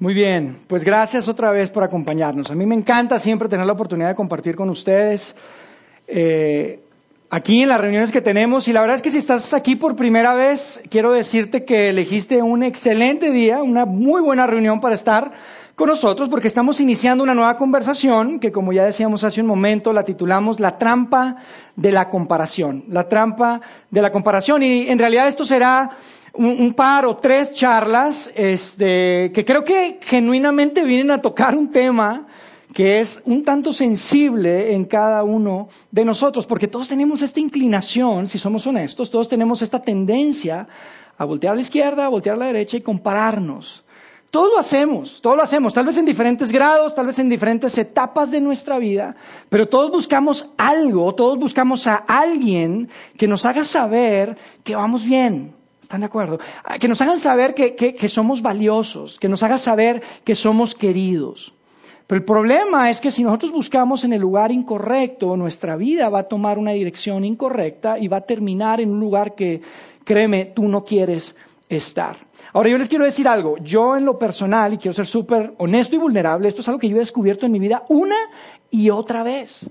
Muy bien, pues gracias otra vez por acompañarnos. A mí me encanta siempre tener la oportunidad de compartir con ustedes eh, aquí en las reuniones que tenemos. Y la verdad es que si estás aquí por primera vez, quiero decirte que elegiste un excelente día, una muy buena reunión para estar con nosotros porque estamos iniciando una nueva conversación que como ya decíamos hace un momento la titulamos La trampa de la comparación, la trampa de la comparación. Y en realidad esto será un, par o tres charlas este, que creo que genuinamente vienen a tocar un tema que es un tanto sensible en cada uno de nosotros, porque todos tenemos esta inclinación, si somos honestos, todos tenemos esta tendencia a voltear a la izquierda, a voltear a la derecha y compararnos. Todos lo hacemos, todos lo hacemos, tal vez en diferentes grados, tal vez en diferentes etapas de nuestra vida, pero todos buscamos algo, todos buscamos a alguien que nos haga saber que vamos bien, ¿Están de acuerdo? Ah, que nos hagan saber que, somos valiosos, que nos hagan saber que somos queridos. Pero el problema es que si nosotros buscamos en el lugar incorrecto, nuestra vida va a tomar una dirección incorrecta y va a terminar en un lugar que, créeme, tú no quieres estar. Ahora yo les quiero decir algo, yo en lo personal, y quiero ser súper honesto y vulnerable, esto es algo que yo he descubierto en mi vida una y otra vez.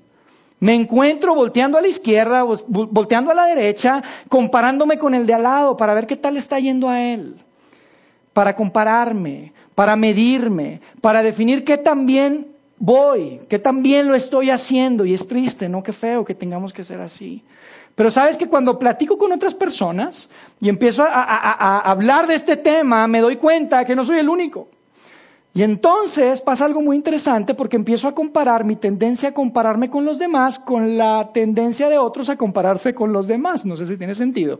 Me encuentro volteando a la izquierda, volteando a la derecha, comparándome con el de al lado para ver qué tal está yendo a él. Para compararme, para medirme, para definir qué tan bien voy, qué tan bien lo estoy haciendo. Y es triste, ¿no? Qué feo que tengamos que ser así. Pero sabes que cuando platico con otras personas y empiezo a, a hablar de este tema, me doy cuenta que no soy el único. Y entonces pasa algo muy interesante porque empiezo a comparar mi tendencia a compararme con los demás con la tendencia de otros a compararse con los demás. No sé si tiene sentido.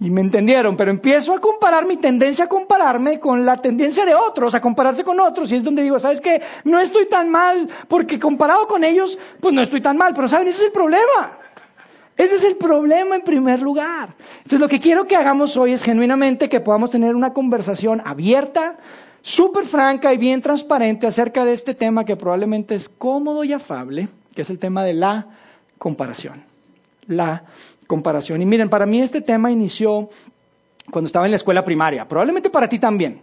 Y me entendieron, pero empiezo a comparar mi tendencia a compararme con la tendencia de otros, a compararse con otros. Y es donde digo, ¿sabes qué? No estoy tan mal porque comparado con ellos, pues no estoy tan mal. Pero ¿saben? Ese es el problema. Ese es el problema en primer lugar. Entonces lo que quiero que hagamos hoy es genuinamente que podamos tener una conversación abierta, súper franca y bien transparente acerca de este tema que probablemente es cómodo y afable, que es el tema de la comparación. La comparación. Y miren, para mí este tema inició cuando estaba en la escuela primaria, probablemente para ti también.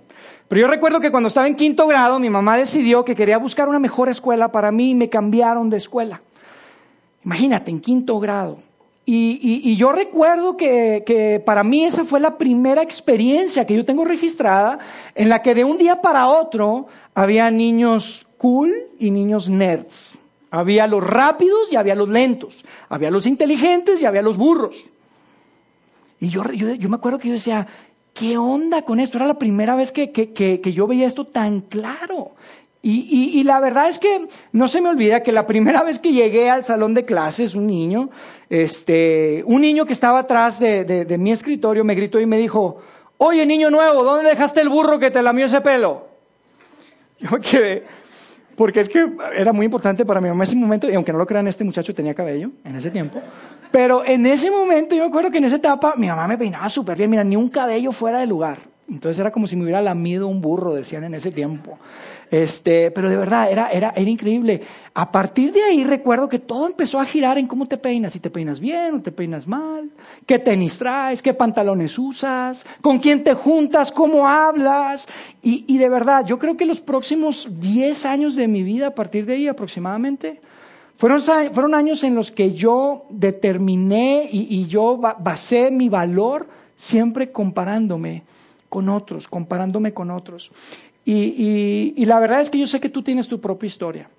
Pero yo recuerdo que cuando estaba en quinto grado, mi mamá decidió que quería buscar una mejor escuela para mí y me cambiaron de escuela. Imagínate, en quinto grado. Y, yo recuerdo que, para mí esa fue la primera experiencia que yo tengo registrada en la que de un día para otro había niños cool y niños nerds. Había los rápidos y había los lentos. Había los inteligentes y había los burros. Y yo, me acuerdo que yo decía, ¿qué onda con esto? Era la primera vez que yo veía esto tan claro. Y, la verdad es que no se me olvida que la primera vez que llegué al salón de clases, un niño, este, un niño que estaba atrás de, mi escritorio me gritó y me dijo, oye niño nuevo, ¿dónde dejaste el burro que te lamió ese pelo? Yo me quedé, porque es que era muy importante para mi mamá ese momento, y aunque no lo crean, este muchacho tenía cabello en ese tiempo, pero en ese momento yo me acuerdo que en esa etapa mi mamá me peinaba súper bien, mira, ni un cabello fuera de lugar. Entonces era como si me hubiera lamido un burro, decían en ese tiempo. Este, pero de verdad, era, era, era increíble. A partir de ahí recuerdo que todo empezó a girar en cómo te peinas, si te peinas bien o te peinas mal, qué tenis traes, qué pantalones usas, con quién te juntas, cómo hablas. Y, y de verdad, yo creo que los próximos 10 años de mi vida, a partir de ahí aproximadamente, fueron, fueron años en los que yo determiné y, y yo basé mi valor siempre comparándome con otros, comparándome con otros. Y, la verdad es que yo sé que tú tienes tu propia historia.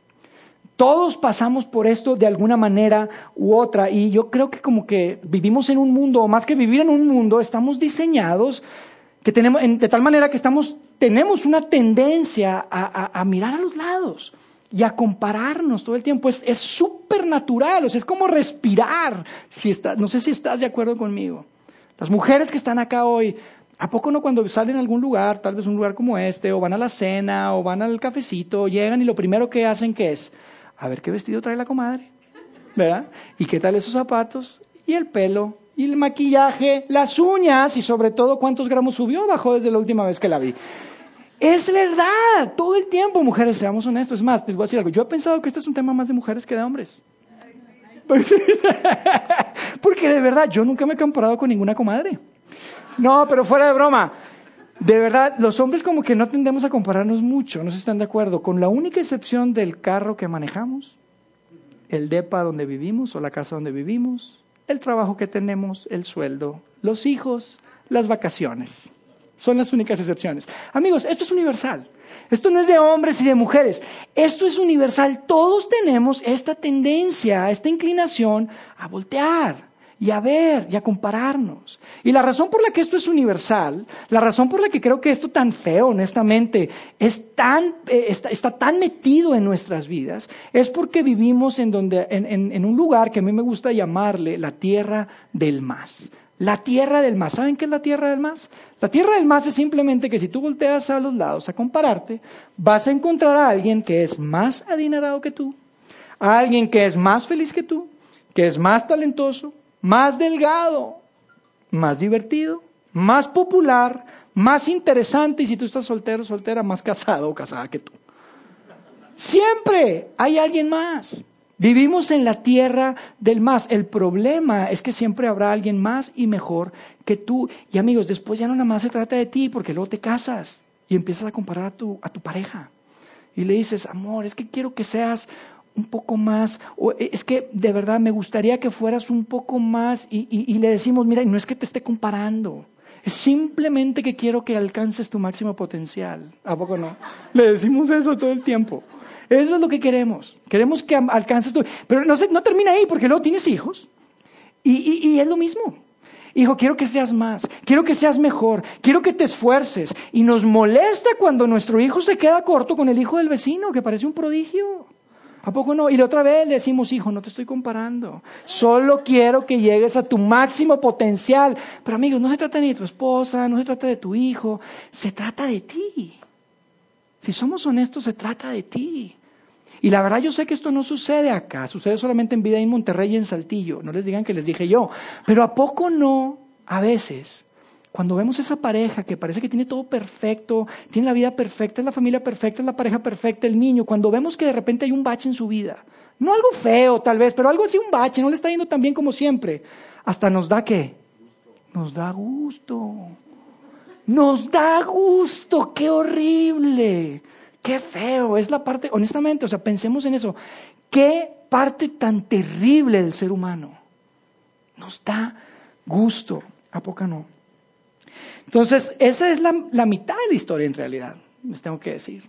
Todos pasamos por esto de alguna manera u otra y yo creo que como que vivimos en un mundo, o más que vivir en un mundo, estamos diseñados que tenemos, de tal manera que estamos, tenemos una tendencia a, mirar a los lados y a compararnos todo el tiempo. Es súper natural, o sea, es como respirar. Si no sé si estás de acuerdo conmigo. Las mujeres que están acá hoy, ¿A poco no cuando salen a algún lugar, tal vez un lugar como este, o van a la cena, o van al cafecito, llegan y lo primero que hacen que es, a ver qué vestido trae la comadre, ¿verdad? ¿Y qué tal esos zapatos? Y el pelo, y el maquillaje, las uñas, y sobre todo cuántos gramos subió o bajó desde la última vez que la vi. Es verdad, todo el tiempo, mujeres, seamos honestos. Es más, les voy a decir algo. Yo he pensado que este es un tema más de mujeres que de hombres. Porque de verdad, yo nunca me he comparado con ninguna comadre. No, pero fuera de broma. De verdad, los hombres como que no tendemos a compararnos mucho, no se están de acuerdo, con la única excepción del carro que manejamos, el depa donde vivimos o la casa donde vivimos, el trabajo que tenemos, el sueldo, los hijos, las vacaciones. Son las únicas excepciones. Amigos, esto es universal. Esto no es de hombres y de mujeres. Esto es universal. Todos tenemos esta tendencia, esta inclinación a voltear y a ver y a compararnos. Y la razón por la que esto es universal, la razón por la que creo que esto tan feo, honestamente, es tan, eh, está, tan metido en nuestras vidas, es porque vivimos en, donde, en un lugar que a mí me gusta llamarle la tierra del más. La tierra del más. ¿Saben qué es la tierra del más? La tierra del más es simplemente que si tú volteas a los lados a compararte, vas a encontrar a alguien que es más adinerado que tú, a alguien que es más feliz que tú, que es más talentoso, más delgado, más divertido, más popular, más interesante y si tú estás soltero, soltera, más casado o casada que tú. Siempre hay alguien más. Vivimos en la tierra del más. El problema es que siempre habrá alguien más y mejor que tú. Y amigos, después ya no nada más se trata de ti, porque luego te casas y empiezas a comparar a tu, a tu pareja. Y le dices, amor, es que quiero que seas un poco más, o eh, es que de verdad me gustaría que fueras un poco más y, le decimos, mira, no es que te esté comparando, es simplemente que quiero que alcances tu máximo potencial. ¿A poco no? Le decimos eso todo el tiempo. Eso es lo que queremos. Queremos que alcances tu... Pero no, no termina ahí, porque luego tienes hijos. Y, y es lo mismo. Hijo, quiero que seas más, quiero que seas mejor, quiero que te esfuerces. Y nos molesta cuando nuestro hijo se queda corto con el hijo del vecino, que parece un prodigio. ¿A poco no? Y la otra vez decimos, hijo, no te estoy comparando. Solo quiero que llegues a tu máximo potencial. Pero amigos, no se trata ni de tu esposa, no se trata de tu hijo, se trata de ti. Si somos honestos, se trata de ti. Y la verdad yo sé que esto no sucede acá, sucede solamente en Vida en Monterrey y en Saltillo. No les digan que les dije yo. Pero ¿a poco no? A veces cuando vemos esa pareja que parece que tiene todo perfecto, tiene la vida perfecta, es la familia perfecta, es la pareja perfecta, el niño, cuando vemos que de repente hay un bache en su vida, no algo feo tal vez, pero algo así, un bache, no le está yendo tan bien como siempre, hasta nos da qué? Nos da gusto. Nos da gusto, qué horrible, qué feo, es la parte, honestamente, o sea, pensemos en eso, qué parte tan terrible del ser humano. Nos da gusto, ¿a poco no? Entonces, esa es la, mitad de la historia en realidad, les tengo que decir.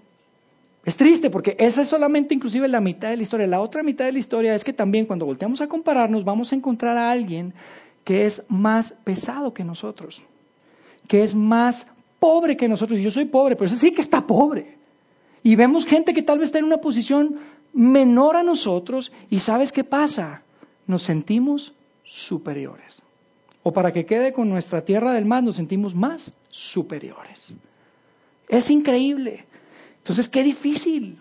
Es triste porque esa es solamente inclusive la mitad de la historia. La otra mitad de la historia es que también cuando volteamos a compararnos vamos a encontrar a alguien que es más pesado que nosotros, que es más pobre que nosotros. Yo soy pobre, pero ese sí que está pobre. Y vemos gente que tal vez está en una posición menor a nosotros y ¿sabes qué pasa? Nos sentimos superiores o para que quede con nuestra tierra del mar, nos sentimos más superiores. Es increíble. Entonces, qué difícil.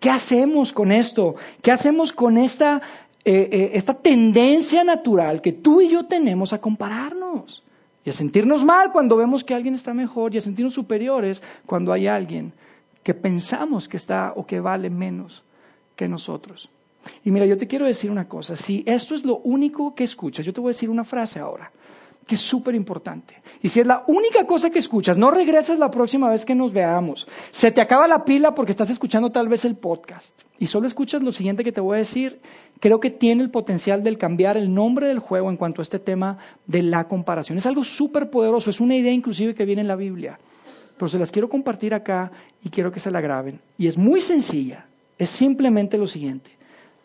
¿Qué hacemos con esto? ¿Qué hacemos con esta, eh, eh, esta tendencia natural que tú y yo tenemos a compararnos? Y a sentirnos mal cuando vemos que alguien está mejor y a sentirnos superiores cuando hay alguien que pensamos que está o que vale menos que nosotros. Y mira, yo te quiero decir una cosa, si esto es lo único que escuchas, yo te voy a decir una frase ahora, que es súper importante. Y si es la única cosa que escuchas, no regreses la próxima vez que nos veamos. Se te acaba la pila porque estás escuchando tal vez el podcast y solo escuchas lo siguiente que te voy a decir, creo que tiene el potencial de cambiar el nombre del juego en cuanto a este tema de la comparación. Es algo súper poderoso, es una idea inclusive que viene en la Biblia, pero se las quiero compartir acá y quiero que se la graben. Y es muy sencilla, es simplemente lo siguiente.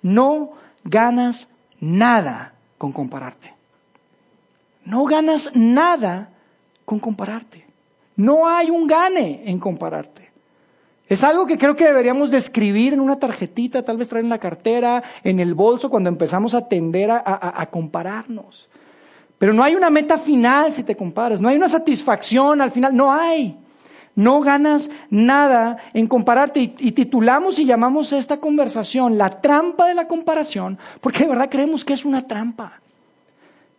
No ganas nada con compararte. No ganas nada con compararte. No hay un gane en compararte. Es algo que creo que deberíamos describir en una tarjetita, tal vez traer en la cartera, en el bolso, cuando empezamos a tender a, a compararnos. Pero no hay una meta final si te comparas, no hay una satisfacción al final, no hay. No ganas nada en compararte y, titulamos y llamamos esta conversación la trampa de la comparación, porque de verdad creemos que es una trampa.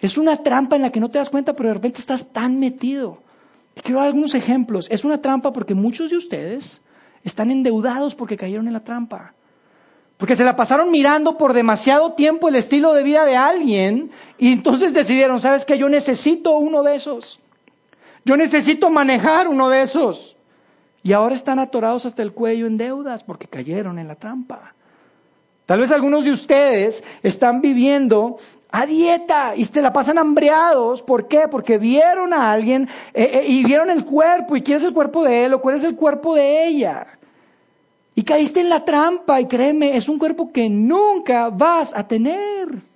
Es una trampa en la que no te das cuenta, pero de repente estás tan metido. Te quiero dar algunos ejemplos. Es una trampa porque muchos de ustedes están endeudados porque cayeron en la trampa. Porque se la pasaron mirando por demasiado tiempo el estilo de vida de alguien y entonces decidieron, ¿sabes qué? Yo necesito uno de esos. Yo necesito manejar uno de esos. Y ahora están atorados hasta el cuello en deudas porque cayeron en la trampa. Tal vez algunos de ustedes están viviendo a dieta y se la pasan hambreados. ¿Por qué? Porque vieron a alguien eh, eh, y vieron el cuerpo y quieres el cuerpo de él o quieres el cuerpo de ella. Y caíste en la trampa y créeme, es un cuerpo que nunca vas a tener.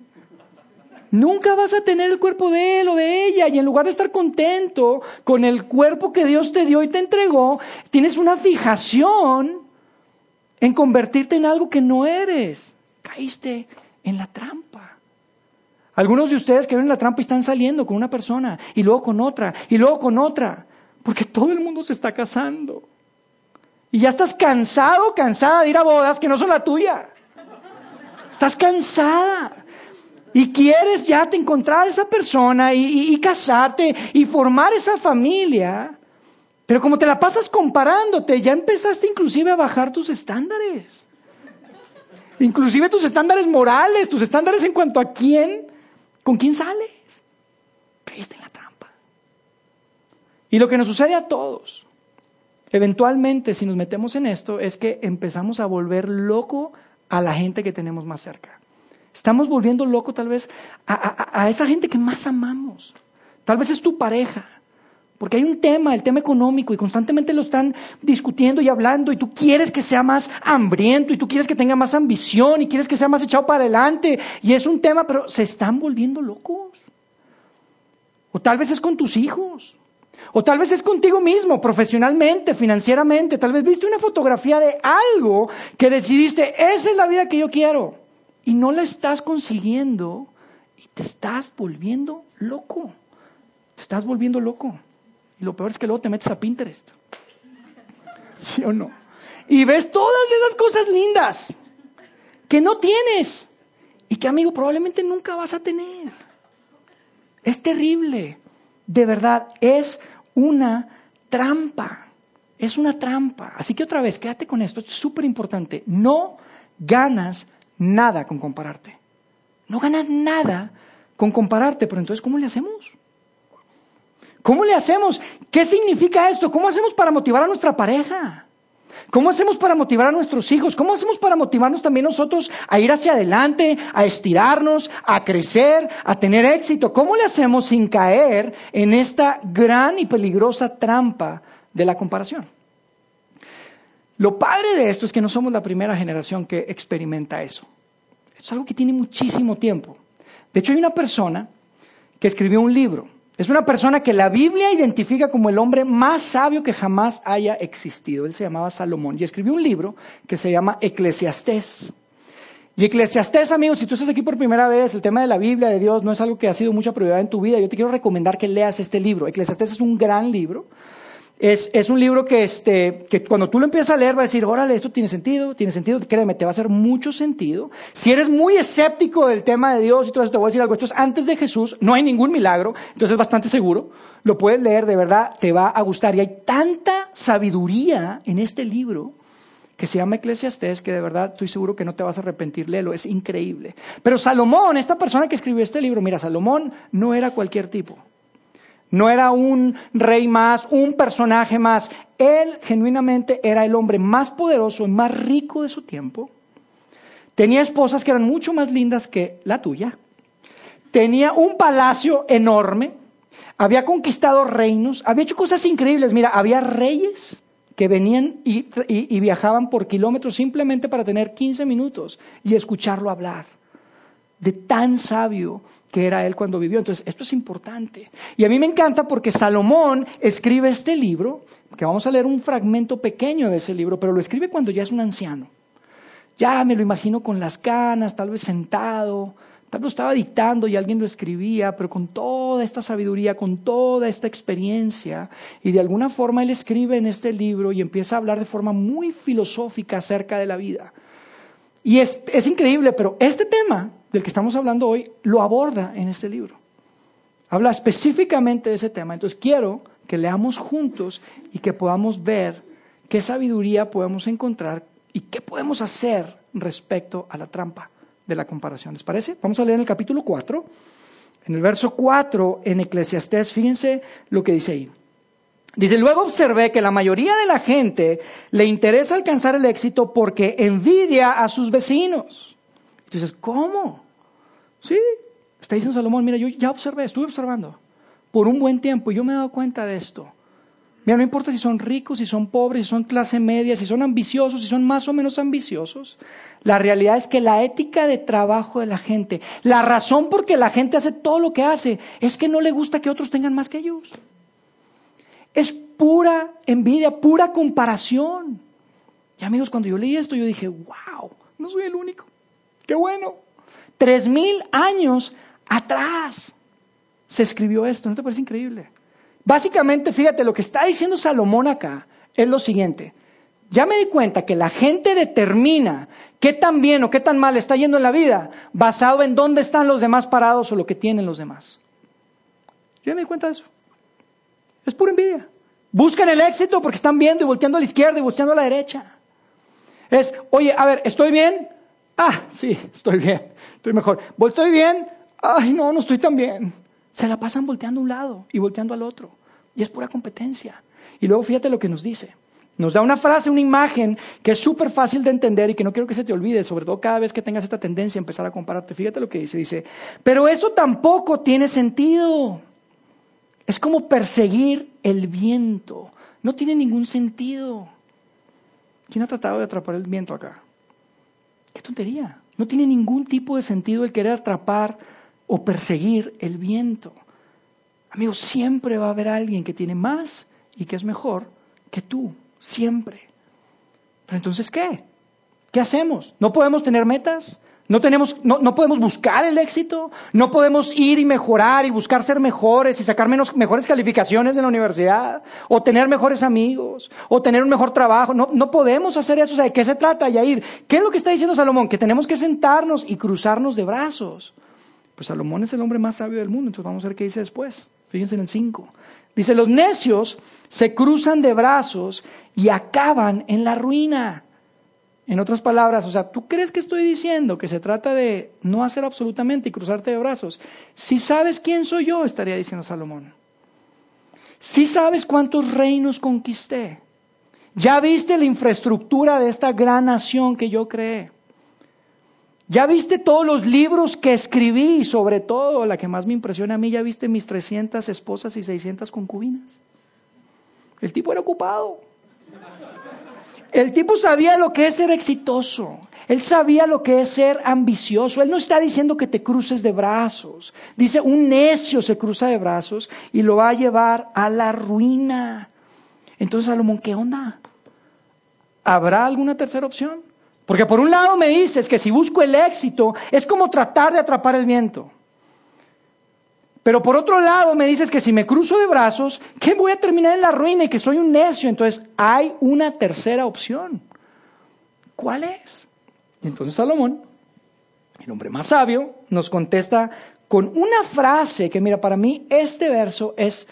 Nunca vas a tener el cuerpo de él o de ella y en lugar de estar contento con el cuerpo que Dios te dio y te entregó, tienes una fijación en convertirte en algo que no eres. Caíste en la trampa. Algunos de ustedes que ven la trampa y están saliendo con una persona y luego con otra y luego con otra, porque todo el mundo se está casando. Y ya estás cansado, cansada de ir a bodas que no son la tuya. Estás cansada. Y quieres ya te encontrar esa persona y, casarte y formar esa familia. Pero como te la pasas comparándote, ya empezaste inclusive a bajar tus estándares. Inclusive tus estándares morales, tus estándares en cuanto a quién, con quién sales. Caíste en la trampa. Y lo que nos sucede a todos Eventualmente, si nos metemos en esto, es que empezamos a volver loco a la gente que tenemos más cerca. Estamos volviendo loco tal vez a, esa gente que más amamos. Tal vez es tu pareja. Porque hay un tema, el tema económico, y constantemente lo están discutiendo y hablando, y tú quieres que sea más hambriento, y tú quieres que tenga más ambición, y quieres que sea más echado para adelante, y es un tema, pero se están volviendo locos. O tal vez es con tus hijos. O tal vez es contigo mismo, profesionalmente, financieramente. Tal vez viste una fotografía de algo que decidiste, esa es la vida que yo quiero. Y no la estás consiguiendo y te estás volviendo loco. Te estás volviendo loco. Y lo peor es que luego te metes a Pinterest. ¿Sí o no? Y ves todas esas cosas lindas que no tienes y que, amigo, probablemente nunca vas a tener. Es terrible. De verdad, es una trampa. Es una trampa. Así que otra vez, quédate con esto, esto es súper importante. No ganas nada con compararte. No ganas nada con compararte, pero entonces, ¿cómo le hacemos? ¿Cómo le hacemos? ¿Qué significa esto? ¿Cómo hacemos para motivar a nuestra pareja? ¿Cómo hacemos para motivar a nuestros hijos? ¿Cómo hacemos para motivarnos también nosotros a ir hacia adelante, a estirarnos, a crecer, a tener éxito? ¿Cómo le hacemos sin caer en esta gran y peligrosa trampa de la comparación? Lo padre de esto es que no somos la primera generación que experimenta eso. Es algo que tiene muchísimo tiempo. De hecho, hay una persona que escribió un libro es una persona que la Biblia identifica como el hombre más sabio que jamás haya existido. Él se llamaba Salomón y escribió un libro que se llama Eclesiastés. Y Eclesiastés, amigos, si tú estás aquí por primera vez, el tema de la Biblia, de Dios, no es algo que ha sido mucha prioridad en tu vida. Yo te quiero recomendar que leas este libro. Eclesiastés es un gran libro. Es, es, un libro que, este, que cuando tú lo empiezas a leer va a decir, órale, esto tiene sentido, tiene sentido, créeme, te va a hacer mucho sentido. Si eres muy escéptico del tema de Dios y todo eso, te voy a decir algo, esto es antes de Jesús, no hay ningún milagro, entonces es bastante seguro, lo puedes leer, de verdad, te va a gustar. Y hay tanta sabiduría en este libro que se llama Eclesiastés, que de verdad estoy seguro que no te vas a arrepentir, léelo, es increíble. Pero Salomón, esta persona que escribió este libro, mira, Salomón no era cualquier tipo. No era un rey más, un personaje más. Él genuinamente era el hombre más poderoso y más rico de su tiempo. Tenía esposas que eran mucho más lindas que la tuya. Tenía un palacio enorme. Había conquistado reinos. Había hecho cosas increíbles. Mira, había reyes que venían y, y viajaban por kilómetros simplemente para tener 15 minutos y escucharlo hablar. De tan sabio que era él cuando vivió. Entonces, esto es importante. Y a mí me encanta porque Salomón escribe este libro, que vamos a leer un fragmento pequeño de ese libro, pero lo escribe cuando ya es un anciano. Ya me lo imagino con las canas, tal vez sentado, tal vez estaba dictando y alguien lo escribía, pero con toda esta sabiduría, con toda esta experiencia, y de alguna forma él escribe en este libro y empieza a hablar de forma muy filosófica acerca de la vida. Y es, es increíble, pero este tema del que estamos hablando hoy lo aborda en este libro. Habla específicamente de ese tema. Entonces quiero que leamos juntos y que podamos ver qué sabiduría podemos encontrar y qué podemos hacer respecto a la trampa de la comparación. ¿Les parece? Vamos a leer en el capítulo 4. En el verso 4 en Eclesiastés, fíjense lo que dice ahí. Dice, luego observé que la mayoría de la gente le interesa alcanzar el éxito porque envidia a sus vecinos. Entonces, ¿cómo? Sí, está diciendo Salomón, mira, yo ya observé, estuve observando por un buen tiempo y yo me he dado cuenta de esto. Mira, no importa si son ricos, si son pobres, si son clase media, si son ambiciosos, si son más o menos ambiciosos. La realidad es que la ética de trabajo de la gente, la razón por que la gente hace todo lo que hace, es que no le gusta que otros tengan más que ellos. Es pura envidia, pura comparación. Y amigos, cuando yo leí esto, yo dije, wow, no soy el único. Qué bueno. Tres mil años atrás se escribió esto. ¿No te parece increíble? Básicamente, fíjate, lo que está diciendo Salomón acá es lo siguiente. Ya me di cuenta que la gente determina qué tan bien o qué tan mal está yendo en la vida basado en dónde están los demás parados o lo que tienen los demás. Ya me di cuenta de eso. Es pura envidia. Buscan el éxito porque están viendo y volteando a la izquierda y volteando a la derecha. Es, oye, a ver, ¿estoy bien? Ah, sí, estoy bien, estoy mejor. ¿Estoy bien? Ay, no, no estoy tan bien. Se la pasan volteando a un lado y volteando al otro. Y es pura competencia. Y luego fíjate lo que nos dice. Nos da una frase, una imagen que es súper fácil de entender y que no quiero que se te olvide, sobre todo cada vez que tengas esta tendencia a empezar a compararte. Fíjate lo que dice. Dice, pero eso tampoco tiene sentido. Es como perseguir el viento. No tiene ningún sentido. ¿Quién ha tratado de atrapar el viento acá? Qué tontería. No tiene ningún tipo de sentido el querer atrapar o perseguir el viento. Amigos, siempre va a haber alguien que tiene más y que es mejor que tú. Siempre. Pero entonces, ¿qué? ¿Qué hacemos? ¿No podemos tener metas? No, tenemos, no, no, podemos buscar el éxito, no podemos ir y mejorar y buscar ser mejores y sacar menos, mejores calificaciones en la universidad, o tener mejores amigos, o tener un mejor trabajo. No, no podemos hacer eso. O sea, ¿De qué se trata, Yair? ¿Qué es lo que está diciendo Salomón? Que tenemos que sentarnos y cruzarnos de brazos. Pues Salomón es el hombre más sabio del mundo, entonces vamos a ver qué dice después. Fíjense en el 5. Dice, los necios se cruzan de brazos y acaban en la ruina. En otras palabras, o sea, ¿tú crees que estoy diciendo que se trata de no hacer absolutamente y cruzarte de brazos? Si sabes quién soy yo, estaría diciendo Salomón. Si sabes cuántos reinos conquisté. Ya viste la infraestructura de esta gran nación que yo creé. Ya viste todos los libros que escribí y sobre todo, la que más me impresiona a mí, ya viste mis 300 esposas y 600 concubinas. El tipo era ocupado. El tipo sabía lo que es ser exitoso. Él sabía lo que es ser ambicioso. Él no está diciendo que te cruces de brazos. Dice, un necio se cruza de brazos y lo va a llevar a la ruina. Entonces, Salomón, ¿qué onda? ¿Habrá alguna tercera opción? Porque por un lado me dices que si busco el éxito es como tratar de atrapar el viento. Pero por otro lado me dices que si me cruzo de brazos, que voy a terminar en la ruina y que soy un necio. Entonces hay una tercera opción. ¿Cuál es? Y entonces Salomón, el hombre más sabio, nos contesta con una frase que, mira, para mí este verso es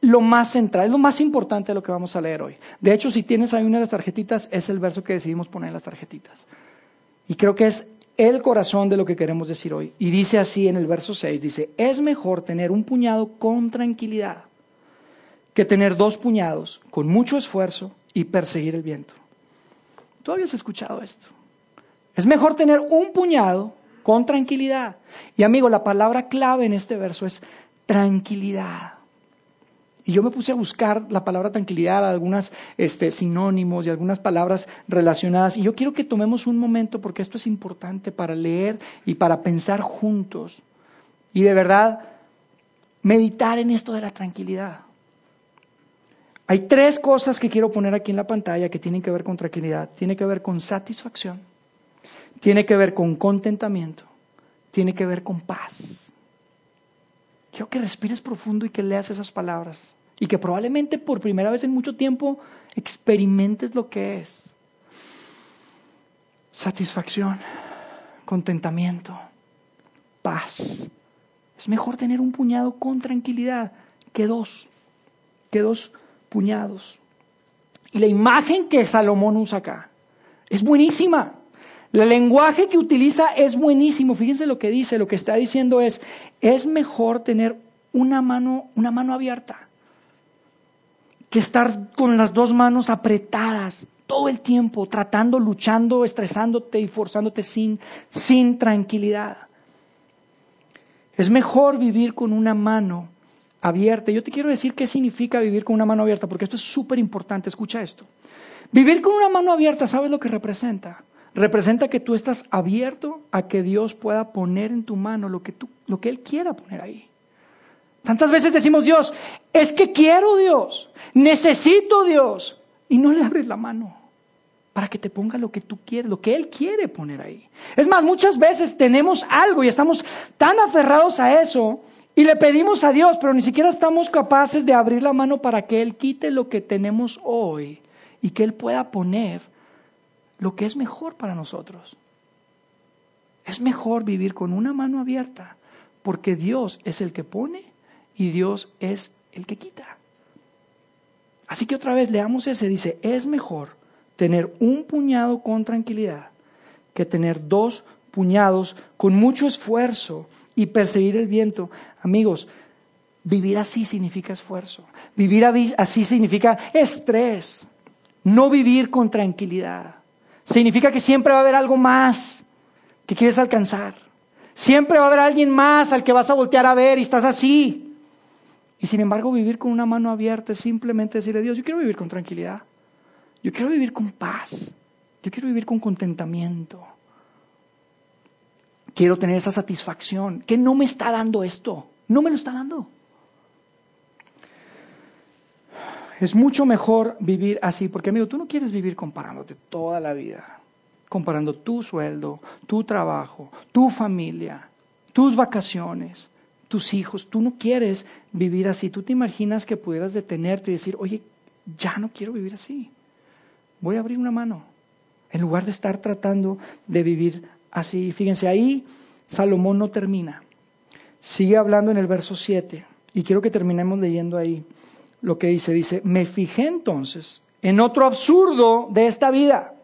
lo más central, es lo más importante de lo que vamos a leer hoy. De hecho, si tienes ahí una de las tarjetitas, es el verso que decidimos poner en las tarjetitas. Y creo que es el corazón de lo que queremos decir hoy. Y dice así en el verso 6, dice, es mejor tener un puñado con tranquilidad que tener dos puñados con mucho esfuerzo y perseguir el viento. ¿Tú habías escuchado esto? Es mejor tener un puñado con tranquilidad. Y amigo, la palabra clave en este verso es tranquilidad. Y yo me puse a buscar la palabra tranquilidad, algunas este, sinónimos y algunas palabras relacionadas. Y yo quiero que tomemos un momento porque esto es importante para leer y para pensar juntos. Y de verdad, meditar en esto de la tranquilidad. Hay tres cosas que quiero poner aquí en la pantalla que tienen que ver con tranquilidad. Tiene que ver con satisfacción, tiene que ver con contentamiento, tiene que ver con paz. Quiero que respires profundo y que leas esas palabras y que probablemente por primera vez en mucho tiempo experimentes lo que es. Satisfacción, contentamiento, paz. Es mejor tener un puñado con tranquilidad que dos, que dos puñados. Y la imagen que Salomón usa acá es buenísima. El lenguaje que utiliza es buenísimo. Fíjense lo que dice, lo que está diciendo es, es mejor tener una mano, una mano abierta. que estar con las dos manos apretadas todo el tiempo, tratando, luchando, estresándote y forzándote sin, sin tranquilidad. Es mejor vivir con una mano abierta. Yo te quiero decir qué significa vivir con una mano abierta, porque esto es súper importante. Escucha esto. Vivir con una mano abierta, ¿sabes lo que representa? Representa que tú estás abierto a que Dios pueda poner en tu mano lo que, tú, lo que Él quiera poner ahí. Tantas veces decimos, Dios, es que quiero Dios, necesito Dios, y no le abres la mano para que te ponga lo que tú quieres, lo que Él quiere poner ahí. Es más, muchas veces tenemos algo y estamos tan aferrados a eso y le pedimos a Dios, pero ni siquiera estamos capaces de abrir la mano para que Él quite lo que tenemos hoy y que Él pueda poner lo que es mejor para nosotros. Es mejor vivir con una mano abierta porque Dios es el que pone y Dios es el que quita. Así que otra vez leamos ese, dice, es mejor tener un puñado con tranquilidad que tener dos puñados con mucho esfuerzo y perseguir el viento. Amigos, vivir así significa esfuerzo. Vivir así significa estrés. No vivir con tranquilidad. Significa que siempre va a haber algo más que quieres alcanzar. Siempre va a haber alguien más al que vas a voltear a ver y estás así. Y sin embargo, vivir con una mano abierta es simplemente decirle a Dios, yo quiero vivir con tranquilidad. Yo quiero vivir con paz. Yo quiero vivir con contentamiento. Quiero tener esa satisfacción. que no me está dando esto? No me lo está dando. Es mucho mejor vivir así, porque amigo, tú no quieres vivir comparándote toda la vida, comparando tu sueldo, tu trabajo, tu familia, tus vacaciones, tus hijos. Tú no quieres vivir así. Tú te imaginas que pudieras detenerte y decir, oye, ya no quiero vivir así voy a abrir una mano, en lugar de estar tratando de vivir así. Fíjense, ahí Salomón no termina. Sigue hablando en el verso 7 y quiero que terminemos leyendo ahí lo que dice. Dice, me fijé entonces en otro absurdo de esta vida.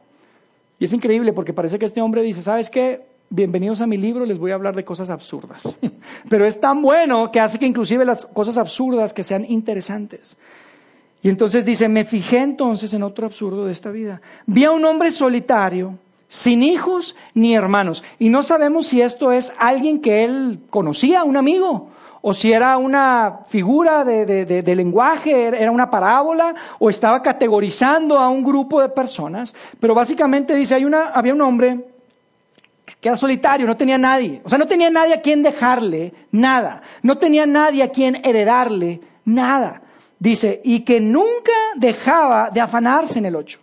Y es increíble porque parece que este hombre dice, ¿sabes qué? Bienvenidos a mi libro, les voy a hablar de cosas absurdas. Pero es tan bueno que hace que inclusive las cosas absurdas que sean interesantes. Y entonces dice, me fijé entonces en otro absurdo de esta vida. Vi a un hombre solitario, sin hijos ni hermanos. Y no sabemos si esto es alguien que él conocía, un amigo, o si era una figura de, lenguaje, era una parábola, o estaba categorizando a un grupo de personas. Pero básicamente dice, hay una, había un hombre que era solitario, no tenía nadie. O sea, no tenía nadie a quien dejarle nada. No tenía nadie a quien heredarle nada. Dice, y que nunca dejaba de afanarse en el ocho.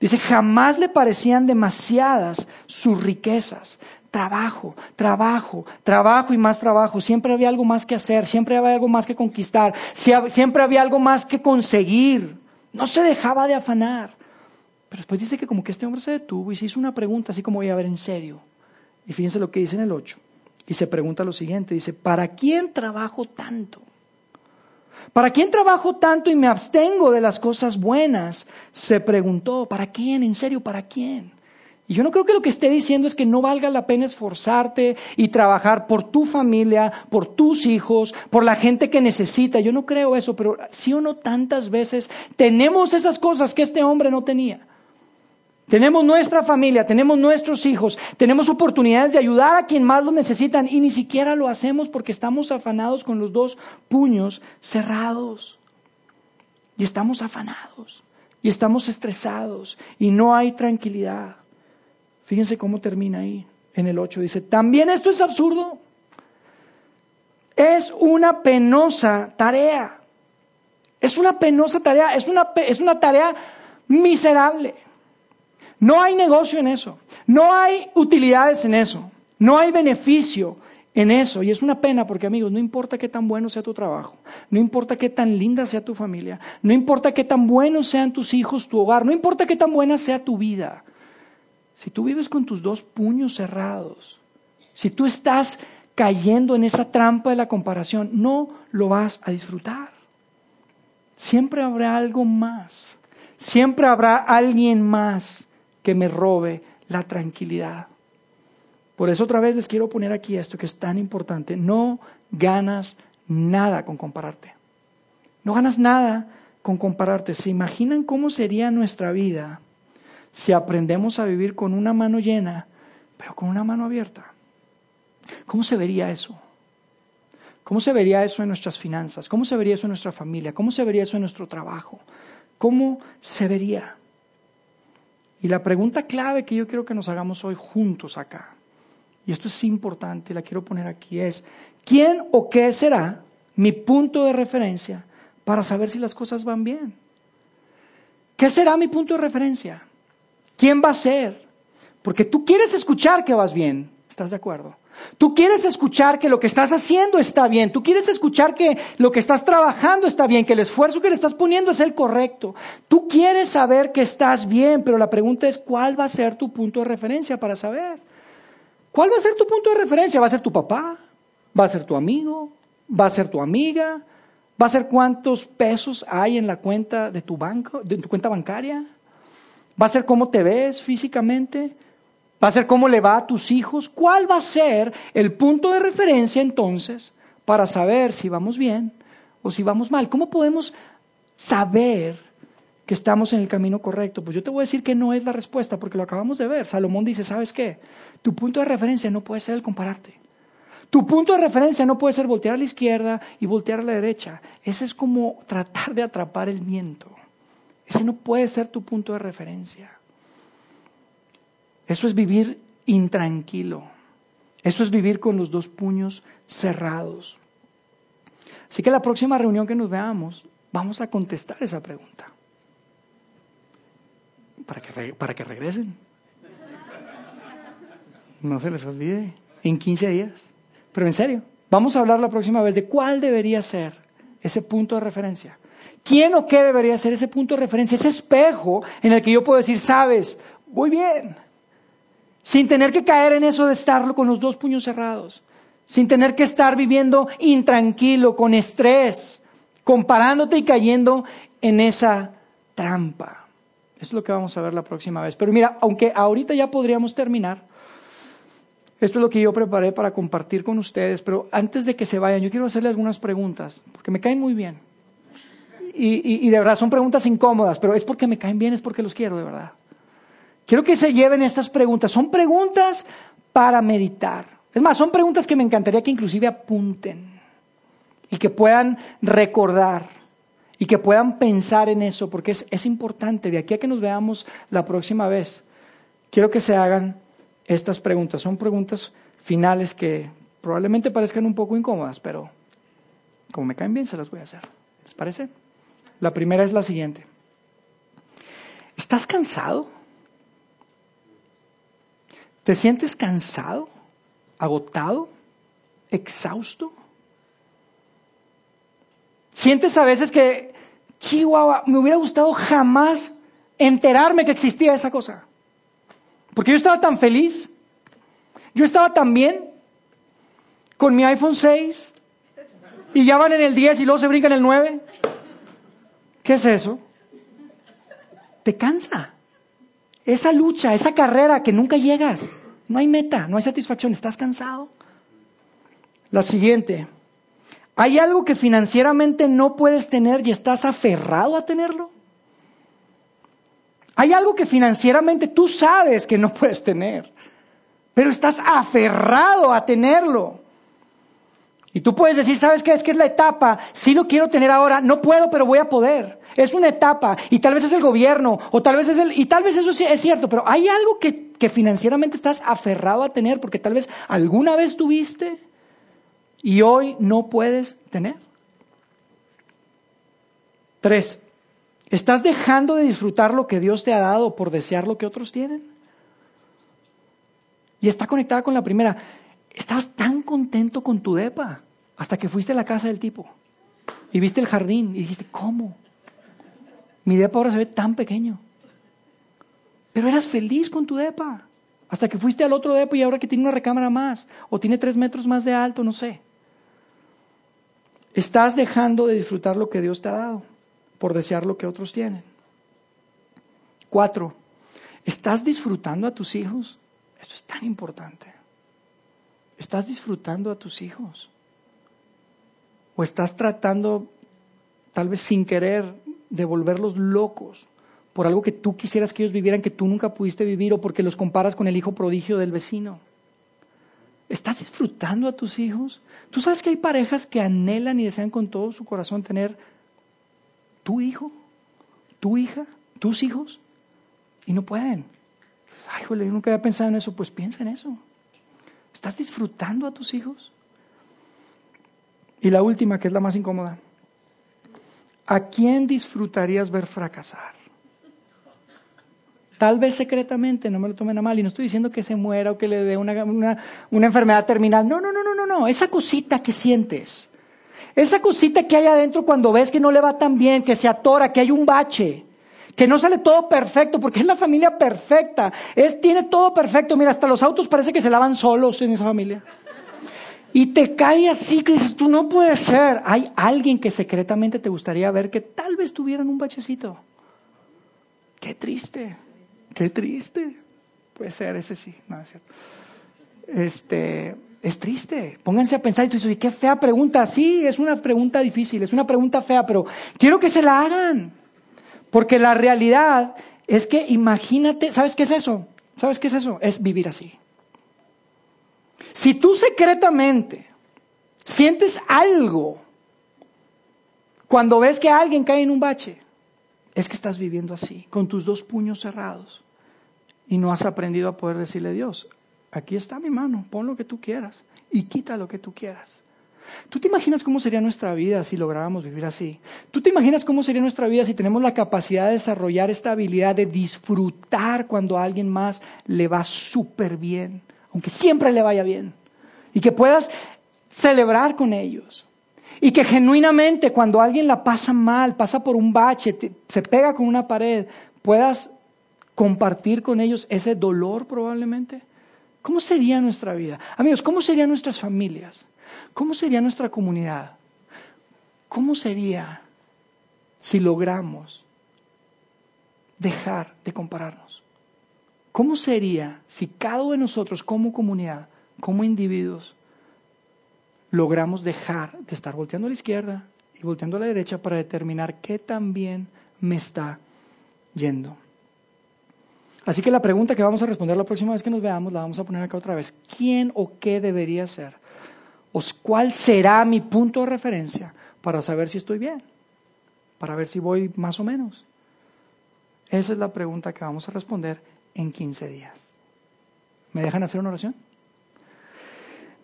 Dice, jamás le parecían demasiadas sus riquezas. Trabajo, trabajo, trabajo y más trabajo. Siempre había algo más que hacer, siempre había algo más que conquistar, siempre había algo más que conseguir. No se dejaba de afanar. Pero después dice que como que este hombre se detuvo y se hizo una pregunta así como voy a ver en serio. Y fíjense lo que dice en el 8. Y se pregunta lo siguiente, dice, ¿para quién trabajo tanto? ¿Para quién trabajo tanto y me abstengo de las cosas buenas? Se preguntó, ¿para quién? En serio, ¿para quién? Y yo no creo que lo que esté diciendo es que no valga la pena esforzarte y trabajar por tu familia, por tus hijos, por la gente que necesita. Yo no creo eso, pero sí o no tantas veces tenemos esas cosas que este hombre no tenía. Tenemos nuestra familia, tenemos nuestros hijos, tenemos oportunidades de ayudar a quien más lo necesitan y ni siquiera lo hacemos porque estamos afanados con los dos puños cerrados. Y estamos afanados y estamos estresados y no hay tranquilidad. Fíjense cómo termina ahí en el 8. Dice, también esto es absurdo. Es una penosa tarea. Es una penosa tarea, es una, es una tarea miserable. No hay negocio en eso, no hay utilidades en eso, no hay beneficio en eso. Y es una pena porque amigos, no importa qué tan bueno sea tu trabajo, no importa qué tan linda sea tu familia, no importa qué tan buenos sean tus hijos, tu hogar, no importa qué tan buena sea tu vida. Si tú vives con tus dos puños cerrados, si tú estás cayendo en esa trampa de la comparación, no lo vas a disfrutar. Siempre habrá algo más. Siempre habrá alguien más que me robe la tranquilidad. Por eso otra vez les quiero poner aquí esto que es tan importante. No ganas nada con compararte. No ganas nada con compararte. ¿Se imaginan cómo sería nuestra vida si aprendemos a vivir con una mano llena, pero con una mano abierta? ¿Cómo se vería eso? ¿Cómo se vería eso en nuestras finanzas? ¿Cómo se vería eso en nuestra familia? ¿Cómo se vería eso en nuestro trabajo? ¿Cómo se vería? Y la pregunta clave que yo quiero que nos hagamos hoy juntos acá, y esto es importante, la quiero poner aquí, es, ¿quién o qué será mi punto de referencia para saber si las cosas van bien? ¿Qué será mi punto de referencia? ¿Quién va a ser? Porque tú quieres escuchar que vas bien, ¿estás de acuerdo? Tú quieres escuchar que lo que estás haciendo está bien. Tú quieres escuchar que lo que estás trabajando está bien, que el esfuerzo que le estás poniendo es el correcto. Tú quieres saber que estás bien, pero la pregunta es cuál va a ser tu punto de referencia para saber. ¿Cuál va a ser tu punto de referencia? ¿Va a ser tu papá? ¿Va a ser tu amigo? ¿Va a ser tu amiga? ¿Va a ser cuántos pesos hay en la cuenta de tu banco, de tu cuenta bancaria? ¿Va a ser cómo te ves físicamente? ¿Va a ser cómo le va a tus hijos? ¿Cuál va a ser el punto de referencia entonces para saber si vamos bien o si vamos mal? ¿Cómo podemos saber que estamos en el camino correcto? Pues yo te voy a decir que no es la respuesta porque lo acabamos de ver. Salomón dice, ¿sabes qué? Tu punto de referencia no puede ser el compararte. Tu punto de referencia no puede ser voltear a la izquierda y voltear a la derecha. Ese es como tratar de atrapar el viento. Ese no puede ser tu punto de referencia. Eso es vivir intranquilo. Eso es vivir con los dos puños cerrados. Así que la próxima reunión que nos veamos, vamos a contestar esa pregunta. Para que, para que regresen. No se les olvide. En 15 días. Pero en serio, vamos a hablar la próxima vez de cuál debería ser ese punto de referencia. ¿Quién o qué debería ser ese punto de referencia? Ese espejo en el que yo puedo decir, sabes, voy bien sin tener que caer en eso de estarlo con los dos puños cerrados, sin tener que estar viviendo intranquilo, con estrés, comparándote y cayendo en esa trampa. Eso es lo que vamos a ver la próxima vez. Pero mira, aunque ahorita ya podríamos terminar, esto es lo que yo preparé para compartir con ustedes, pero antes de que se vayan, yo quiero hacerle algunas preguntas, porque me caen muy bien. Y, de verdad son preguntas incómodas, pero es porque me caen bien, es porque los quiero, de verdad. Quiero que se lleven estas preguntas. Son preguntas para meditar. Es más, son preguntas que me encantaría que inclusive apunten y que puedan recordar y que puedan pensar en eso, porque es, es importante. De aquí a que nos veamos la próxima vez, quiero que se hagan estas preguntas. Son preguntas finales que probablemente parezcan un poco incómodas, pero como me caen bien, se las voy a hacer. ¿Les parece? La primera es la siguiente. ¿Estás cansado? ¿Te sientes cansado, agotado, exhausto? ¿Sientes a veces que, Chihuahua, me hubiera gustado jamás enterarme que existía esa cosa? Porque yo estaba tan feliz, yo estaba tan bien con mi iPhone 6 y ya van en el 10 y luego se brincan el 9. ¿Qué es eso? Te cansa. Esa lucha, esa carrera que nunca llegas. No hay meta, no hay satisfacción, estás cansado. La siguiente, ¿hay algo que financieramente no puedes tener y estás aferrado a tenerlo? Hay algo que financieramente tú sabes que no puedes tener, pero estás aferrado a tenerlo. Y tú puedes decir, ¿sabes qué? Es que es la etapa, sí lo quiero tener ahora, no puedo, pero voy a poder. Es una etapa y tal vez es el gobierno o tal vez es el... Y tal vez eso es cierto, pero hay algo que, que financieramente estás aferrado a tener porque tal vez alguna vez tuviste y hoy no puedes tener. Tres, ¿estás dejando de disfrutar lo que Dios te ha dado por desear lo que otros tienen? Y está conectada con la primera. Estabas tan contento con tu depa hasta que fuiste a la casa del tipo y viste el jardín y dijiste, ¿cómo? Mi depa ahora se ve tan pequeño. Pero eras feliz con tu depa. Hasta que fuiste al otro depa y ahora que tiene una recámara más. O tiene tres metros más de alto, no sé. Estás dejando de disfrutar lo que Dios te ha dado por desear lo que otros tienen. Cuatro, ¿estás disfrutando a tus hijos? Esto es tan importante. ¿Estás disfrutando a tus hijos? ¿O estás tratando, tal vez sin querer, de volverlos locos por algo que tú quisieras que ellos vivieran que tú nunca pudiste vivir o porque los comparas con el hijo prodigio del vecino. ¿Estás disfrutando a tus hijos? ¿Tú sabes que hay parejas que anhelan y desean con todo su corazón tener tu hijo, tu hija, tus hijos y no pueden? Ay, yo nunca había pensado en eso. Pues piensa en eso. ¿Estás disfrutando a tus hijos? Y la última, que es la más incómoda. ¿A quién disfrutarías ver fracasar? Tal vez secretamente, no me lo tomen a mal, y no estoy diciendo que se muera o que le dé una, una, enfermedad terminal. No, no, no, no, no, no. Esa cosita que sientes, esa cosita que hay adentro cuando ves que no le va tan bien, que se atora, que hay un bache, que no sale todo perfecto, porque es la familia perfecta, es, tiene todo perfecto. Mira, hasta los autos parece que se lavan solos en esa familia. Y te cae así que dices, tú no puedes ser. Hay alguien que secretamente te gustaría ver que tal vez tuvieran un bachecito. Qué triste. Qué triste. Puede ser, ese sí. No, es cierto. Este, es triste. Pónganse a pensar y tú dices, qué fea pregunta. Sí, es una pregunta difícil, es una pregunta fea, pero quiero que se la hagan. Porque la realidad es que imagínate, ¿sabes qué es eso? ¿Sabes qué es eso? Es vivir así. Si tú secretamente sientes algo cuando ves que alguien cae en un bache, es que estás viviendo así, con tus dos puños cerrados y no has aprendido a poder decirle a Dios, aquí está mi mano, pon lo que tú quieras y quita lo que tú quieras. ¿Tú te imaginas cómo sería nuestra vida si lográramos vivir así? ¿Tú te imaginas cómo sería nuestra vida si tenemos la capacidad de desarrollar esta habilidad de disfrutar cuando a alguien más le va súper bien, aunque siempre le vaya bien? Y que puedas celebrar con ellos. Y que genuinamente cuando alguien la pasa mal, pasa por un bache, se pega con una pared, puedas compartir con ellos ese dolor probablemente. ¿Cómo sería nuestra vida? Amigos, ¿cómo serían nuestras familias? ¿Cómo sería nuestra comunidad? ¿Cómo sería si logramos dejar de compararnos? ¿Cómo sería si cada uno de nosotros como comunidad, como individuos, logramos dejar de estar volteando a la izquierda y volteando a la derecha para determinar qué tan bien me está yendo. Así que la pregunta que vamos a responder la próxima vez que nos veamos la vamos a poner acá otra vez. ¿Quién o qué debería ser? ¿O cuál será mi punto de referencia para saber si estoy bien? Para ver si voy más o menos. Esa es la pregunta que vamos a responder en 15 días. ¿Me dejan hacer una oración?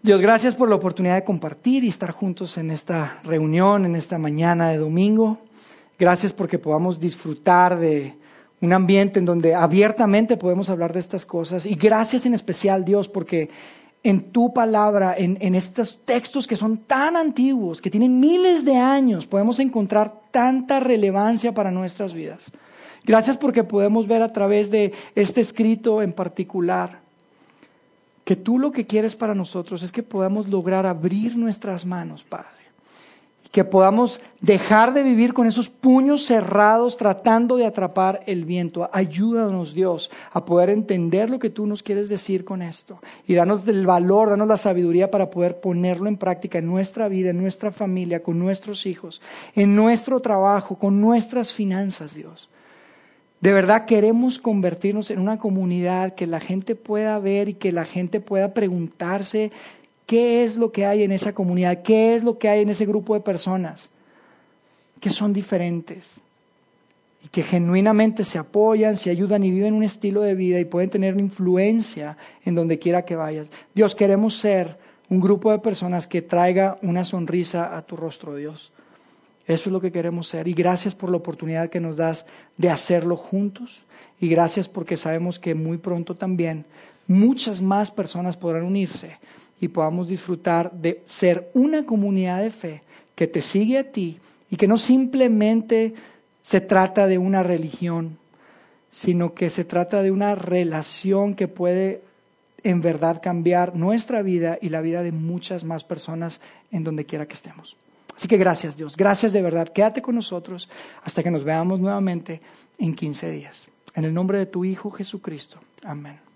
Dios, gracias por la oportunidad de compartir y estar juntos en esta reunión, en esta mañana de domingo. Gracias porque podamos disfrutar de un ambiente en donde abiertamente podemos hablar de estas cosas. Y gracias en especial, Dios, porque en tu palabra, en, en, estos textos que son tan antiguos, que tienen miles de años, podemos encontrar tanta relevancia para nuestras vidas. Gracias porque podemos ver a través de este escrito en particular que tú lo que quieres para nosotros es que podamos lograr abrir nuestras manos, Padre. Que podamos dejar de vivir con esos puños cerrados tratando de atrapar el viento. Ayúdanos, Dios, a poder entender lo que tú nos quieres decir con esto. Y danos el valor, danos la sabiduría para poder ponerlo en práctica en nuestra vida, en nuestra familia, con nuestros hijos, en nuestro trabajo, con nuestras finanzas, Dios. De verdad queremos convertirnos en una comunidad que la gente pueda ver y que la gente pueda preguntarse qué es lo que hay en esa comunidad, qué es lo que hay en ese grupo de personas que son diferentes y que genuinamente se apoyan, se ayudan y viven un estilo de vida y pueden tener una influencia en donde quiera que vayas. Dios, queremos ser un grupo de personas que traiga una sonrisa a tu rostro, Dios. Eso es lo que queremos ser. Y gracias por la oportunidad que nos das de hacerlo juntos. Y gracias porque sabemos que muy pronto también muchas más personas podrán unirse y podamos disfrutar de ser una comunidad de fe que te sigue a ti y que no simplemente se trata de una religión, sino que se trata de una relación que puede en verdad cambiar nuestra vida y la vida de muchas más personas en donde quiera que estemos. Así que gracias Dios, gracias de verdad. Quédate con nosotros hasta que nos veamos nuevamente en 15 días. En el nombre de tu Hijo Jesucristo. Amén.